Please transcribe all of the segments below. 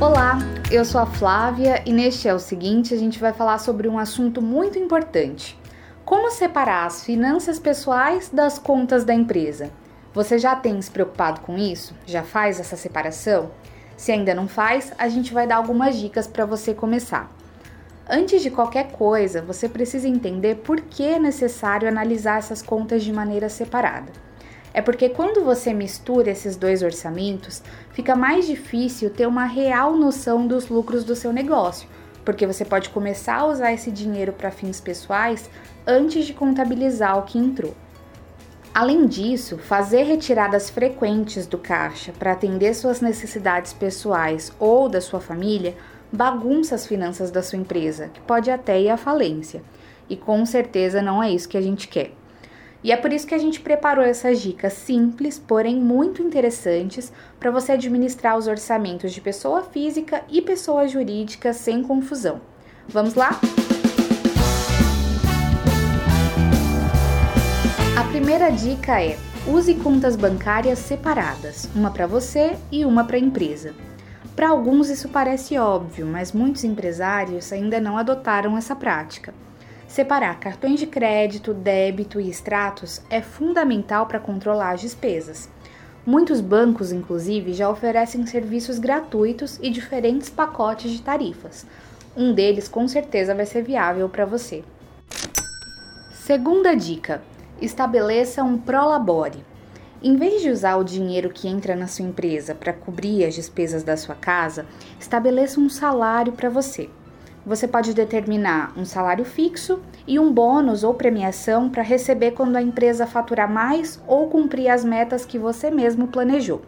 Olá, eu sou a Flávia e neste é o seguinte: a gente vai falar sobre um assunto muito importante. Como separar as finanças pessoais das contas da empresa? Você já tem se preocupado com isso? Já faz essa separação? Se ainda não faz, a gente vai dar algumas dicas para você começar. Antes de qualquer coisa, você precisa entender por que é necessário analisar essas contas de maneira separada. É porque quando você mistura esses dois orçamentos, fica mais difícil ter uma real noção dos lucros do seu negócio, porque você pode começar a usar esse dinheiro para fins pessoais antes de contabilizar o que entrou. Além disso, fazer retiradas frequentes do caixa para atender suas necessidades pessoais ou da sua família bagunça as finanças da sua empresa, que pode até ir à falência. E com certeza não é isso que a gente quer. E é por isso que a gente preparou essas dicas simples, porém muito interessantes, para você administrar os orçamentos de pessoa física e pessoa jurídica sem confusão. Vamos lá? A primeira dica é: use contas bancárias separadas, uma para você e uma para a empresa. Para alguns isso parece óbvio, mas muitos empresários ainda não adotaram essa prática. Separar cartões de crédito, débito e extratos é fundamental para controlar as despesas. Muitos bancos, inclusive, já oferecem serviços gratuitos e diferentes pacotes de tarifas. Um deles com certeza vai ser viável para você. Segunda dica: estabeleça um prolabore. Em vez de usar o dinheiro que entra na sua empresa para cobrir as despesas da sua casa, estabeleça um salário para você você pode determinar um salário fixo e um bônus ou premiação para receber quando a empresa faturar mais ou cumprir as metas que você mesmo planejou.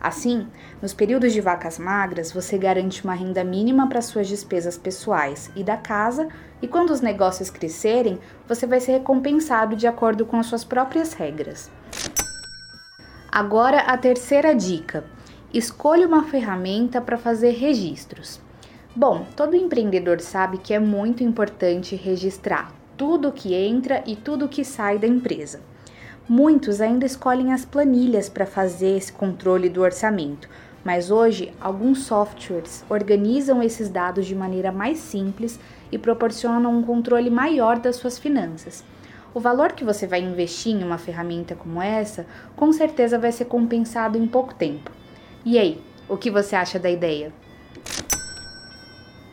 Assim, nos períodos de vacas magras, você garante uma renda mínima para suas despesas pessoais e da casa, e quando os negócios crescerem, você vai ser recompensado de acordo com as suas próprias regras. Agora, a terceira dica: escolha uma ferramenta para fazer registros. Bom, todo empreendedor sabe que é muito importante registrar tudo que entra e tudo que sai da empresa. Muitos ainda escolhem as planilhas para fazer esse controle do orçamento, mas hoje alguns softwares organizam esses dados de maneira mais simples e proporcionam um controle maior das suas finanças. O valor que você vai investir em uma ferramenta como essa, com certeza vai ser compensado em pouco tempo. E aí, o que você acha da ideia?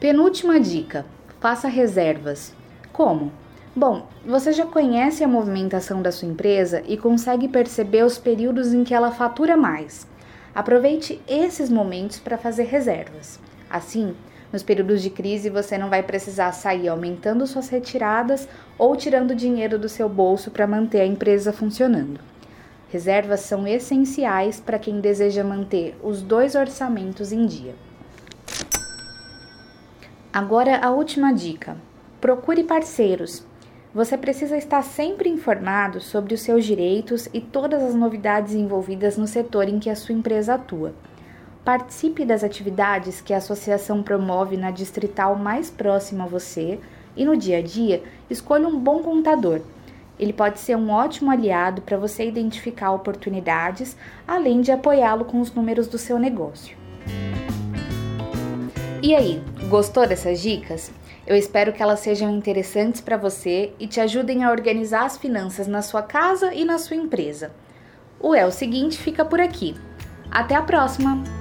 Penúltima dica: faça reservas. Como? Bom, você já conhece a movimentação da sua empresa e consegue perceber os períodos em que ela fatura mais. Aproveite esses momentos para fazer reservas. Assim, nos períodos de crise você não vai precisar sair aumentando suas retiradas ou tirando dinheiro do seu bolso para manter a empresa funcionando. Reservas são essenciais para quem deseja manter os dois orçamentos em dia. Agora a última dica: procure parceiros. Você precisa estar sempre informado sobre os seus direitos e todas as novidades envolvidas no setor em que a sua empresa atua. Participe das atividades que a associação promove na distrital mais próxima a você e no dia a dia, escolha um bom contador. Ele pode ser um ótimo aliado para você identificar oportunidades, além de apoiá-lo com os números do seu negócio. E aí, gostou dessas dicas? Eu espero que elas sejam interessantes para você e te ajudem a organizar as finanças na sua casa e na sua empresa. O É o Seguinte fica por aqui. Até a próxima!